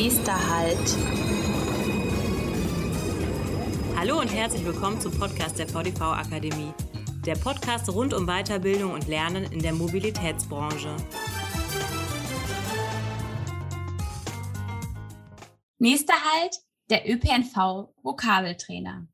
Nächster Halt. Hallo und herzlich willkommen zum Podcast der VDV Akademie. Der Podcast rund um Weiterbildung und Lernen in der Mobilitätsbranche. Nächster Halt, der ÖPNV Vokabeltrainer.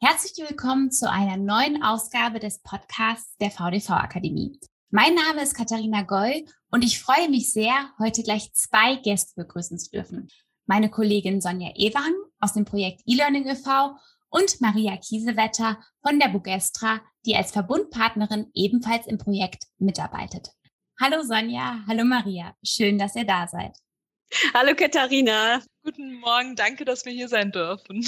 Herzlich willkommen zu einer neuen Ausgabe des Podcasts der VDV Akademie. Mein Name ist Katharina Goll und ich freue mich sehr, heute gleich zwei Gäste begrüßen zu dürfen. Meine Kollegin Sonja Ewang aus dem Projekt eLearning e.V. und Maria Kiesewetter von der Bugestra, die als Verbundpartnerin ebenfalls im Projekt mitarbeitet. Hallo Sonja, hallo Maria, schön, dass ihr da seid. Hallo Katharina. Guten Morgen, danke, dass wir hier sein dürfen.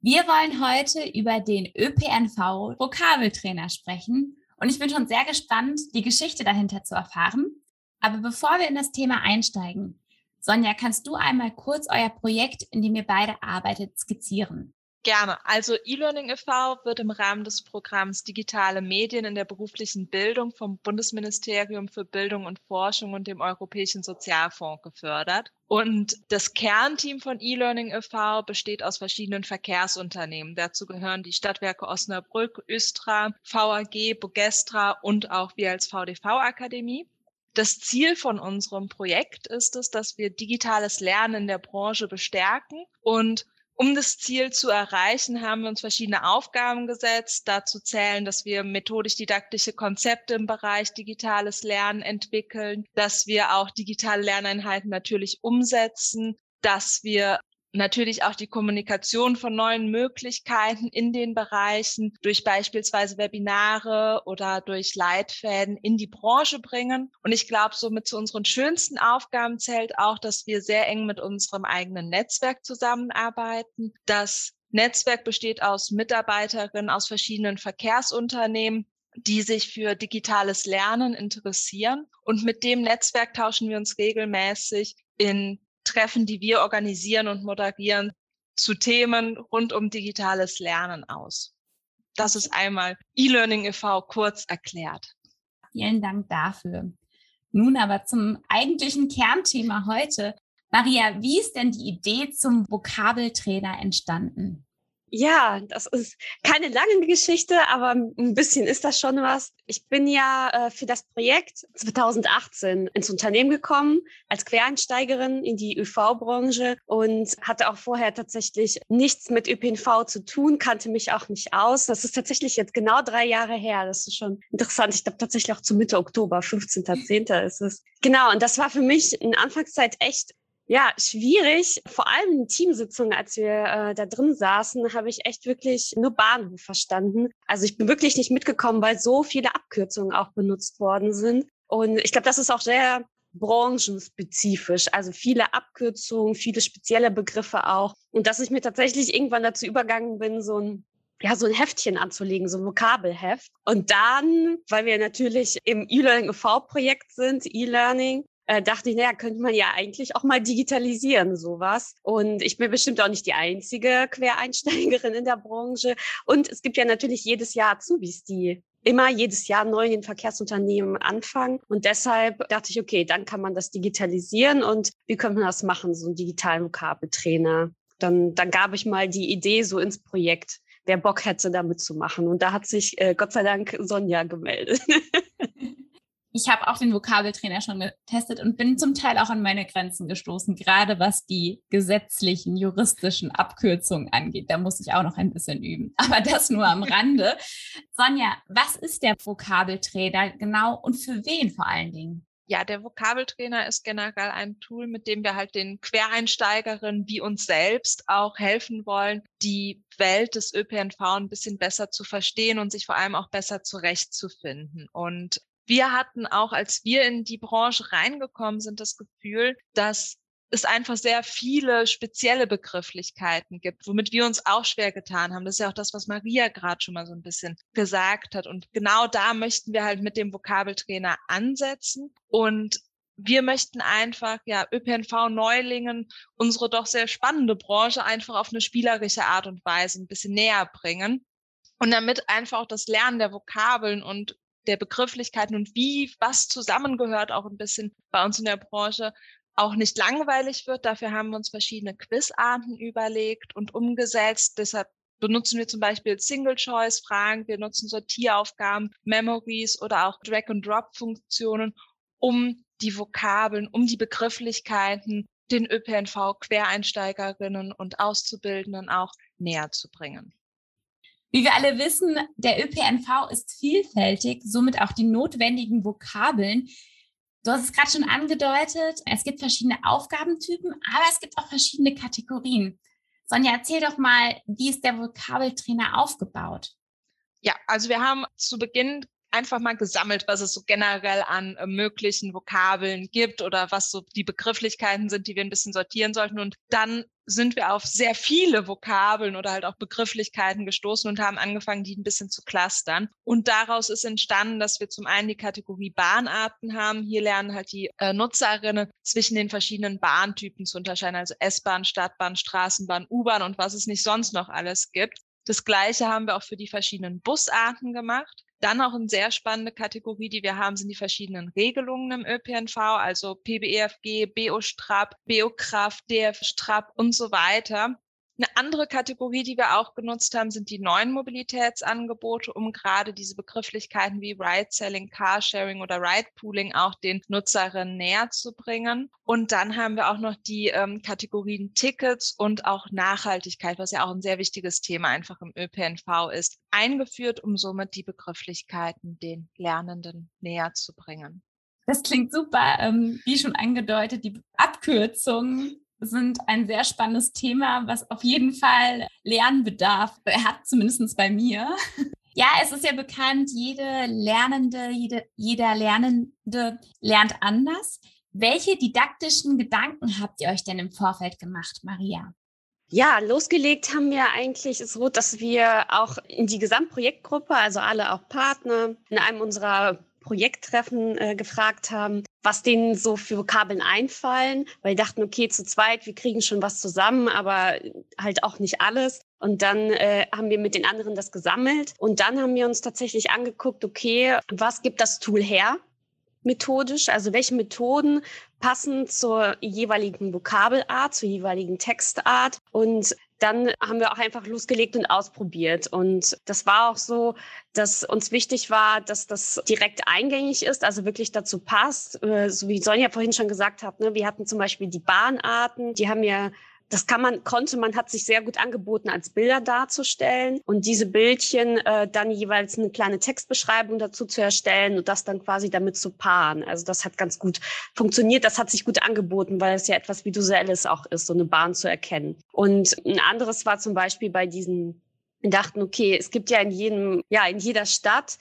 Wir wollen heute über den ÖPNV Vokabeltrainer sprechen und ich bin schon sehr gespannt, die Geschichte dahinter zu erfahren. Aber bevor wir in das Thema einsteigen, Sonja, kannst du einmal kurz euer Projekt, in dem ihr beide arbeitet, skizzieren? Gerne. Also eLearning e.V. wird im Rahmen des Programms Digitale Medien in der beruflichen Bildung vom Bundesministerium für Bildung und Forschung und dem Europäischen Sozialfonds gefördert. Und das Kernteam von eLearning e.V. besteht aus verschiedenen Verkehrsunternehmen. Dazu gehören die Stadtwerke Osnabrück, Östra, VAG, Bogestra und auch wir als VDV-Akademie. Das Ziel von unserem Projekt ist es, dass wir digitales Lernen in der Branche bestärken und um das Ziel zu erreichen, haben wir uns verschiedene Aufgaben gesetzt. Dazu zählen, dass wir methodisch-didaktische Konzepte im Bereich digitales Lernen entwickeln, dass wir auch digitale Lerneinheiten natürlich umsetzen, dass wir natürlich auch die Kommunikation von neuen Möglichkeiten in den Bereichen durch beispielsweise Webinare oder durch Leitfäden in die Branche bringen. Und ich glaube, somit zu unseren schönsten Aufgaben zählt auch, dass wir sehr eng mit unserem eigenen Netzwerk zusammenarbeiten. Das Netzwerk besteht aus Mitarbeiterinnen aus verschiedenen Verkehrsunternehmen, die sich für digitales Lernen interessieren. Und mit dem Netzwerk tauschen wir uns regelmäßig in Treffen, die wir organisieren und moderieren, zu Themen rund um digitales Lernen aus. Das ist einmal eLearning e.V. kurz erklärt. Vielen Dank dafür. Nun aber zum eigentlichen Kernthema heute. Maria, wie ist denn die Idee zum Vokabeltrainer entstanden? Ja, das ist keine lange Geschichte, aber ein bisschen ist das schon was. Ich bin ja äh, für das Projekt 2018 ins Unternehmen gekommen als Quereinsteigerin in die ÖV-Branche und hatte auch vorher tatsächlich nichts mit ÖPNV zu tun, kannte mich auch nicht aus. Das ist tatsächlich jetzt genau drei Jahre her. Das ist schon interessant. Ich glaube tatsächlich auch zu Mitte Oktober, 15.10. ist es. Genau, und das war für mich in Anfangszeit echt ja, schwierig. Vor allem in Teamsitzungen, als wir äh, da drin saßen, habe ich echt wirklich nur Bahnhof verstanden. Also ich bin wirklich nicht mitgekommen, weil so viele Abkürzungen auch benutzt worden sind. Und ich glaube, das ist auch sehr branchenspezifisch. Also viele Abkürzungen, viele spezielle Begriffe auch. Und dass ich mir tatsächlich irgendwann dazu übergangen bin, so ein ja, so ein Heftchen anzulegen, so ein Vokabelheft. Und dann, weil wir natürlich im E-Learning e.V.-Projekt sind, E-Learning, äh, dachte ich, naja, könnte man ja eigentlich auch mal digitalisieren, sowas. Und ich bin bestimmt auch nicht die einzige Quereinsteigerin in der Branche. Und es gibt ja natürlich jedes Jahr Azubis, die immer jedes Jahr neu in den Verkehrsunternehmen anfangen. Und deshalb dachte ich, okay, dann kann man das digitalisieren und wie könnte man das machen, so einen digitalen Vokabeltrainer. Dann, dann gab ich mal die Idee so ins Projekt, wer Bock hätte, da mitzumachen. Und da hat sich äh, Gott sei Dank Sonja gemeldet. ich habe auch den Vokabeltrainer schon getestet und bin zum Teil auch an meine Grenzen gestoßen, gerade was die gesetzlichen, juristischen Abkürzungen angeht. Da muss ich auch noch ein bisschen üben. Aber das nur am Rande. Sonja, was ist der Vokabeltrainer genau und für wen vor allen Dingen? Ja, der Vokabeltrainer ist generell ein Tool, mit dem wir halt den Quereinsteigerinnen wie uns selbst auch helfen wollen, die Welt des ÖPNV ein bisschen besser zu verstehen und sich vor allem auch besser zurechtzufinden. Und wir hatten auch, als wir in die Branche reingekommen sind, das Gefühl, dass es einfach sehr viele spezielle Begrifflichkeiten gibt, womit wir uns auch schwer getan haben. Das ist ja auch das, was Maria gerade schon mal so ein bisschen gesagt hat. Und genau da möchten wir halt mit dem Vokabeltrainer ansetzen. Und wir möchten einfach, ja, ÖPNV-Neulingen unsere doch sehr spannende Branche einfach auf eine spielerische Art und Weise ein bisschen näher bringen. Und damit einfach auch das Lernen der Vokabeln und der Begrifflichkeiten und wie was zusammengehört auch ein bisschen bei uns in der Branche auch nicht langweilig wird. Dafür haben wir uns verschiedene Quizarten überlegt und umgesetzt. Deshalb benutzen wir zum Beispiel Single-Choice-Fragen, wir nutzen Sortieraufgaben, Memories oder auch Drag-and-Drop-Funktionen, um die Vokabeln, um die Begrifflichkeiten den ÖPNV-Quereinsteigerinnen und Auszubildenden auch näher zu bringen. Wie wir alle wissen, der ÖPNV ist vielfältig, somit auch die notwendigen Vokabeln. Du hast es gerade schon angedeutet, es gibt verschiedene Aufgabentypen, aber es gibt auch verschiedene Kategorien. Sonja, erzähl doch mal, wie ist der Vokabeltrainer aufgebaut? Ja, also wir haben zu Beginn einfach mal gesammelt, was es so generell an äh, möglichen Vokabeln gibt oder was so die Begrifflichkeiten sind, die wir ein bisschen sortieren sollten. Und dann sind wir auf sehr viele Vokabeln oder halt auch Begrifflichkeiten gestoßen und haben angefangen, die ein bisschen zu clustern. Und daraus ist entstanden, dass wir zum einen die Kategorie Bahnarten haben. Hier lernen halt die äh, Nutzerinnen zwischen den verschiedenen Bahntypen zu unterscheiden, also S-Bahn, Stadtbahn, Straßenbahn, U-Bahn und was es nicht sonst noch alles gibt. Das Gleiche haben wir auch für die verschiedenen Busarten gemacht. Dann auch eine sehr spannende Kategorie, die wir haben, sind die verschiedenen Regelungen im ÖPNV, also PBEFG, BO-Strap, BO-Kraft, DF-Strap und so weiter. Eine andere Kategorie, die wir auch genutzt haben, sind die neuen Mobilitätsangebote, um gerade diese Begrifflichkeiten wie Ride-Selling, Carsharing oder Ride-Pooling auch den Nutzerinnen näher zu bringen. Und dann haben wir auch noch die ähm, Kategorien Tickets und auch Nachhaltigkeit, was ja auch ein sehr wichtiges Thema einfach im ÖPNV ist, eingeführt, um somit die Begrifflichkeiten den Lernenden näher zu bringen. Das klingt super. Ähm, wie schon angedeutet, die Abkürzungen sind ein sehr spannendes Thema, was auf jeden Fall Lernbedarf hat, zumindest bei mir. Ja, es ist ja bekannt, jede Lernende, jede, jeder Lernende lernt anders. Welche didaktischen Gedanken habt ihr euch denn im Vorfeld gemacht, Maria? Ja, losgelegt haben wir eigentlich so, dass wir auch in die Gesamtprojektgruppe, also alle auch Partner, in einem unserer Projekttreffen äh, gefragt haben, was denen so für Vokabeln einfallen, weil die dachten, okay, zu zweit, wir kriegen schon was zusammen, aber halt auch nicht alles. Und dann äh, haben wir mit den anderen das gesammelt und dann haben wir uns tatsächlich angeguckt, okay, was gibt das Tool her? methodisch, also welche Methoden passen zur jeweiligen Vokabelart, zur jeweiligen Textart und dann haben wir auch einfach losgelegt und ausprobiert. Und das war auch so, dass uns wichtig war, dass das direkt eingängig ist, also wirklich dazu passt. Äh, so wie Sonja vorhin schon gesagt hat, ne, wir hatten zum Beispiel die Bahnarten, die haben ja das kann man, konnte man, hat sich sehr gut angeboten, als Bilder darzustellen und diese Bildchen äh, dann jeweils eine kleine Textbeschreibung dazu zu erstellen und das dann quasi damit zu paaren. Also das hat ganz gut funktioniert, das hat sich gut angeboten, weil es ja etwas Visuelles auch ist, so eine Bahn zu erkennen. Und ein anderes war zum Beispiel bei diesen dachten, okay, es gibt ja in jedem, ja, in jeder Stadt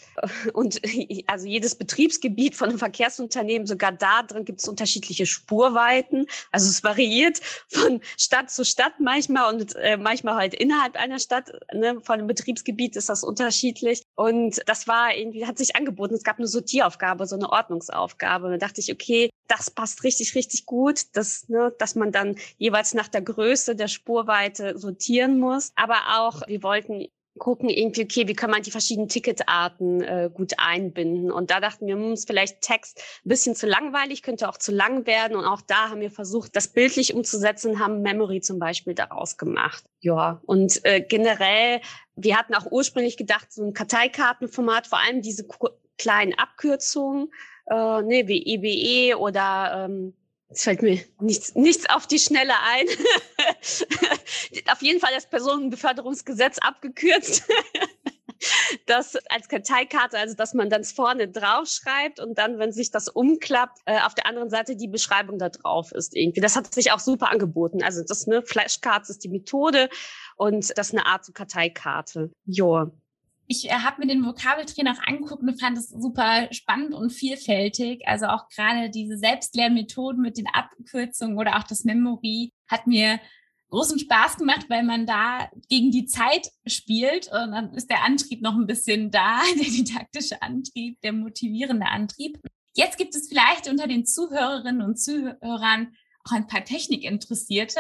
und also jedes Betriebsgebiet von einem Verkehrsunternehmen, sogar da drin gibt es unterschiedliche Spurweiten. Also es variiert von Stadt zu Stadt manchmal und äh, manchmal halt innerhalb einer Stadt, ne, von einem Betriebsgebiet ist das unterschiedlich. Und das war irgendwie, hat sich angeboten. Es gab eine Sortieraufgabe, so eine Ordnungsaufgabe. Und da dachte ich, okay, das passt richtig, richtig gut, dass, ne, dass man dann jeweils nach der Größe der Spurweite sortieren muss. Aber auch, wir wollten gucken irgendwie, okay, wie kann man die verschiedenen Ticketarten äh, gut einbinden. Und da dachten wir, hm, ist vielleicht Text ein bisschen zu langweilig, könnte auch zu lang werden. Und auch da haben wir versucht, das bildlich umzusetzen, haben Memory zum Beispiel daraus gemacht. Ja, und äh, generell, wir hatten auch ursprünglich gedacht, so ein Karteikartenformat, vor allem diese kleinen Abkürzungen, äh, ne, wie EBE e oder ähm, es fällt mir nichts, nichts auf die Schnelle ein. auf jeden Fall das Personenbeförderungsgesetz abgekürzt. das als Karteikarte, also dass man dann vorne draufschreibt und dann, wenn sich das umklappt, äh, auf der anderen Seite die Beschreibung da drauf ist irgendwie. Das hat sich auch super angeboten. Also das ne Flashcards ist die Methode und das ist eine Art Karteikarte. Jo ich äh, habe mir den Vokabeltrainer auch angeguckt und fand es super spannend und vielfältig. Also auch gerade diese Selbstlernmethoden mit den Abkürzungen oder auch das Memory hat mir großen Spaß gemacht, weil man da gegen die Zeit spielt und dann ist der Antrieb noch ein bisschen da, der didaktische Antrieb, der motivierende Antrieb. Jetzt gibt es vielleicht unter den Zuhörerinnen und Zuhörern auch ein paar Technikinteressierte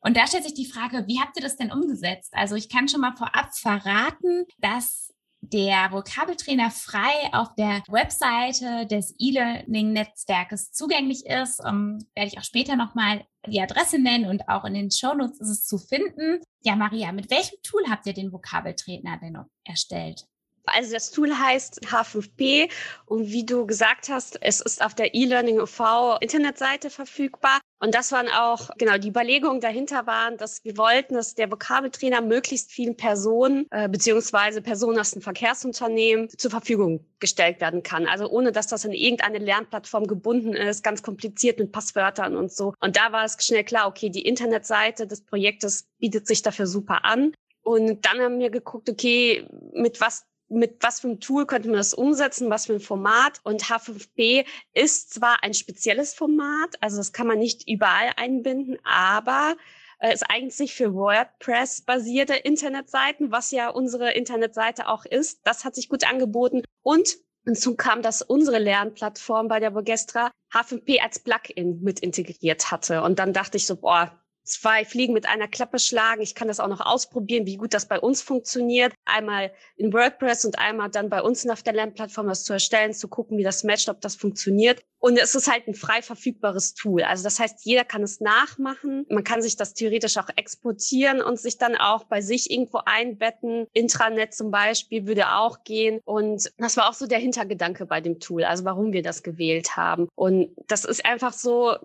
und da stellt sich die Frage, wie habt ihr das denn umgesetzt? Also ich kann schon mal vorab verraten, dass der Vokabeltrainer frei auf der Webseite des E-Learning-Netzwerkes zugänglich ist. Um, werde ich auch später nochmal die Adresse nennen und auch in den Shownotes ist es zu finden. Ja, Maria, mit welchem Tool habt ihr den Vokabeltrainer denn erstellt? Also das Tool heißt H5P und wie du gesagt hast, es ist auf der E-Learning UV Internetseite verfügbar. Und das waren auch, genau, die Überlegungen dahinter waren, dass wir wollten, dass der Vokabeltrainer möglichst vielen Personen äh, beziehungsweise Personen aus dem Verkehrsunternehmen zur Verfügung gestellt werden kann. Also ohne, dass das in irgendeine Lernplattform gebunden ist, ganz kompliziert mit Passwörtern und so. Und da war es schnell klar, okay, die Internetseite des Projektes bietet sich dafür super an. Und dann haben wir geguckt, okay, mit was mit was für einem Tool könnte man das umsetzen, was für ein Format. Und H5P ist zwar ein spezielles Format, also das kann man nicht überall einbinden, aber äh, es eignet sich für WordPress-basierte Internetseiten, was ja unsere Internetseite auch ist. Das hat sich gut angeboten. Und Hinzu kam, dass unsere Lernplattform bei der Vogestra H5P als Plugin mit integriert hatte. Und dann dachte ich so, boah, zwei Fliegen mit einer Klappe schlagen. Ich kann das auch noch ausprobieren, wie gut das bei uns funktioniert. Einmal in WordPress und einmal dann bei uns auf der Lernplattform das zu erstellen, zu gucken, wie das matcht, ob das funktioniert. Und es ist halt ein frei verfügbares Tool. Also das heißt, jeder kann es nachmachen. Man kann sich das theoretisch auch exportieren und sich dann auch bei sich irgendwo einbetten. Intranet zum Beispiel würde auch gehen. Und das war auch so der Hintergedanke bei dem Tool, also warum wir das gewählt haben. Und das ist einfach so,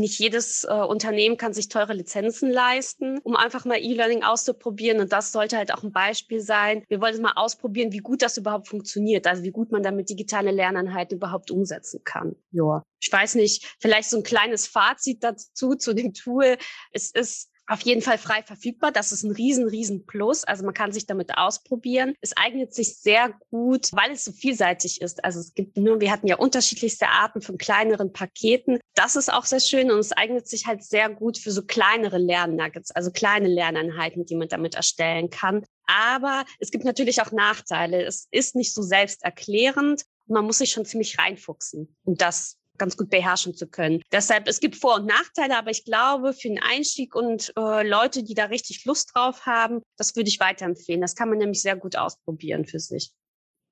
nicht jedes äh, Unternehmen kann sich teure Lizenzen leisten, um einfach mal E-Learning auszuprobieren. Und das sollte halt auch ein Beispiel sein. Wir wollten mal ausprobieren, wie gut das überhaupt funktioniert, also wie gut man damit digitale Lerneinheiten überhaupt umsetzen kann. Ja, ich weiß nicht, vielleicht so ein kleines Fazit dazu zu dem Tool. Es ist auf jeden Fall frei verfügbar. Das ist ein riesen, riesen Plus. Also man kann sich damit ausprobieren. Es eignet sich sehr gut, weil es so vielseitig ist. Also es gibt nur, wir hatten ja unterschiedlichste Arten von kleineren Paketen. Das ist auch sehr schön und es eignet sich halt sehr gut für so kleinere Lernnuggets, also kleine Lerneinheiten, die man damit erstellen kann. Aber es gibt natürlich auch Nachteile. Es ist nicht so selbsterklärend. Man muss sich schon ziemlich reinfuchsen. Und das ganz gut beherrschen zu können. Deshalb, es gibt Vor- und Nachteile, aber ich glaube, für den Einstieg und äh, Leute, die da richtig Lust drauf haben, das würde ich weiterempfehlen. Das kann man nämlich sehr gut ausprobieren für sich.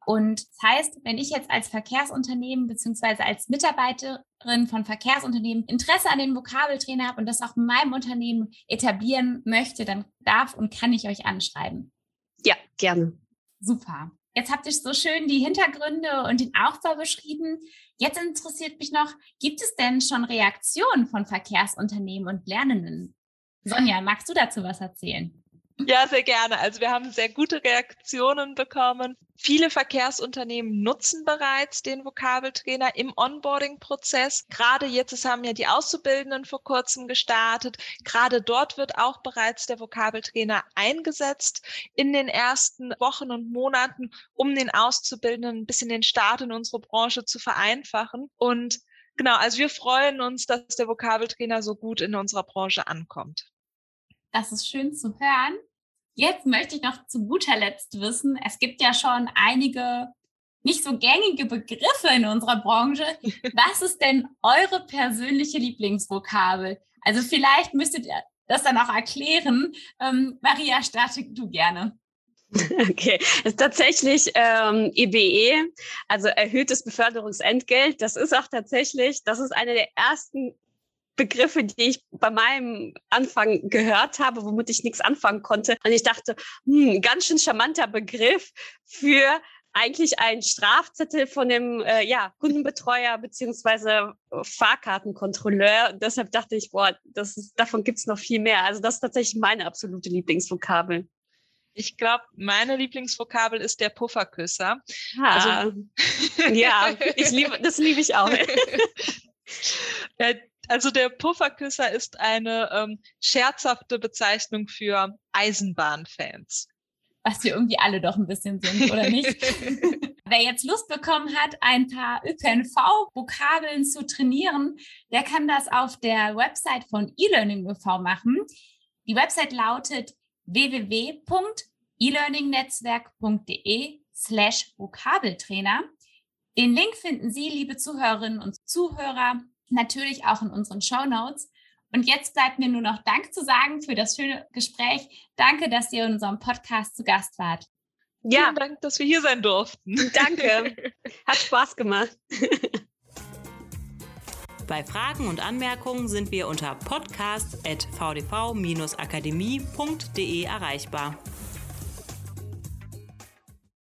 Und das heißt, wenn ich jetzt als Verkehrsunternehmen beziehungsweise als Mitarbeiterin von Verkehrsunternehmen Interesse an den Vokabeltrainer habe und das auch in meinem Unternehmen etablieren möchte, dann darf und kann ich euch anschreiben. Ja, gerne. Super. Jetzt habt ihr so schön die Hintergründe und den Aufbau beschrieben. Jetzt interessiert mich noch, gibt es denn schon Reaktionen von Verkehrsunternehmen und Lernenden? Sonja, magst du dazu was erzählen? Ja, sehr gerne. Also wir haben sehr gute Reaktionen bekommen. Viele Verkehrsunternehmen nutzen bereits den Vokabeltrainer im Onboarding-Prozess. Gerade jetzt haben ja die Auszubildenden vor kurzem gestartet. Gerade dort wird auch bereits der Vokabeltrainer eingesetzt in den ersten Wochen und Monaten, um den Auszubildenden ein bisschen den Start in unsere Branche zu vereinfachen. Und genau, also wir freuen uns, dass der Vokabeltrainer so gut in unserer Branche ankommt. Das ist schön zu hören. Jetzt möchte ich noch zu guter Letzt wissen, es gibt ja schon einige nicht so gängige Begriffe in unserer Branche. Was ist denn eure persönliche Lieblingsvokabel? Also vielleicht müsstet ihr das dann auch erklären. Ähm, Maria, starte du gerne. Okay, ist tatsächlich ähm, EBE, e, also erhöhtes Beförderungsentgelt. Das ist auch tatsächlich, das ist eine der ersten Begriffe, die ich bei meinem Anfang gehört habe, womit ich nichts anfangen konnte. Und ich dachte, hm, ganz schön charmanter Begriff für eigentlich ein Strafzettel von dem äh, ja, Kundenbetreuer beziehungsweise Fahrkartenkontrolleur. deshalb dachte ich, boah, das ist, davon gibt's noch viel mehr. Also das ist tatsächlich meine absolute Lieblingsvokabel. Ich glaube, meine Lieblingsvokabel ist der Pufferküsser. Ah, also, ja, ich liebe, das liebe ich auch. also der Pufferküsser ist eine ähm, scherzhafte Bezeichnung für Eisenbahnfans. Was wir irgendwie alle doch ein bisschen sind, oder nicht? Wer jetzt Lust bekommen hat, ein paar ÖPNV-Vokabeln zu trainieren, der kann das auf der Website von eLearning e.V. machen. Die Website lautet www.elearningnetzwerk.de slash Vokabeltrainer. Den Link finden Sie, liebe Zuhörerinnen und Zuhörer, natürlich auch in unseren Show Notes. Und jetzt bleibt mir nur noch Dank zu sagen für das schöne Gespräch. Danke, dass ihr in unserem Podcast zu Gast wart. Ja, Vielen Dank, dass wir hier sein durften. Danke. Hat Spaß gemacht. Bei Fragen und Anmerkungen sind wir unter podcast.vdv-akademie.de erreichbar.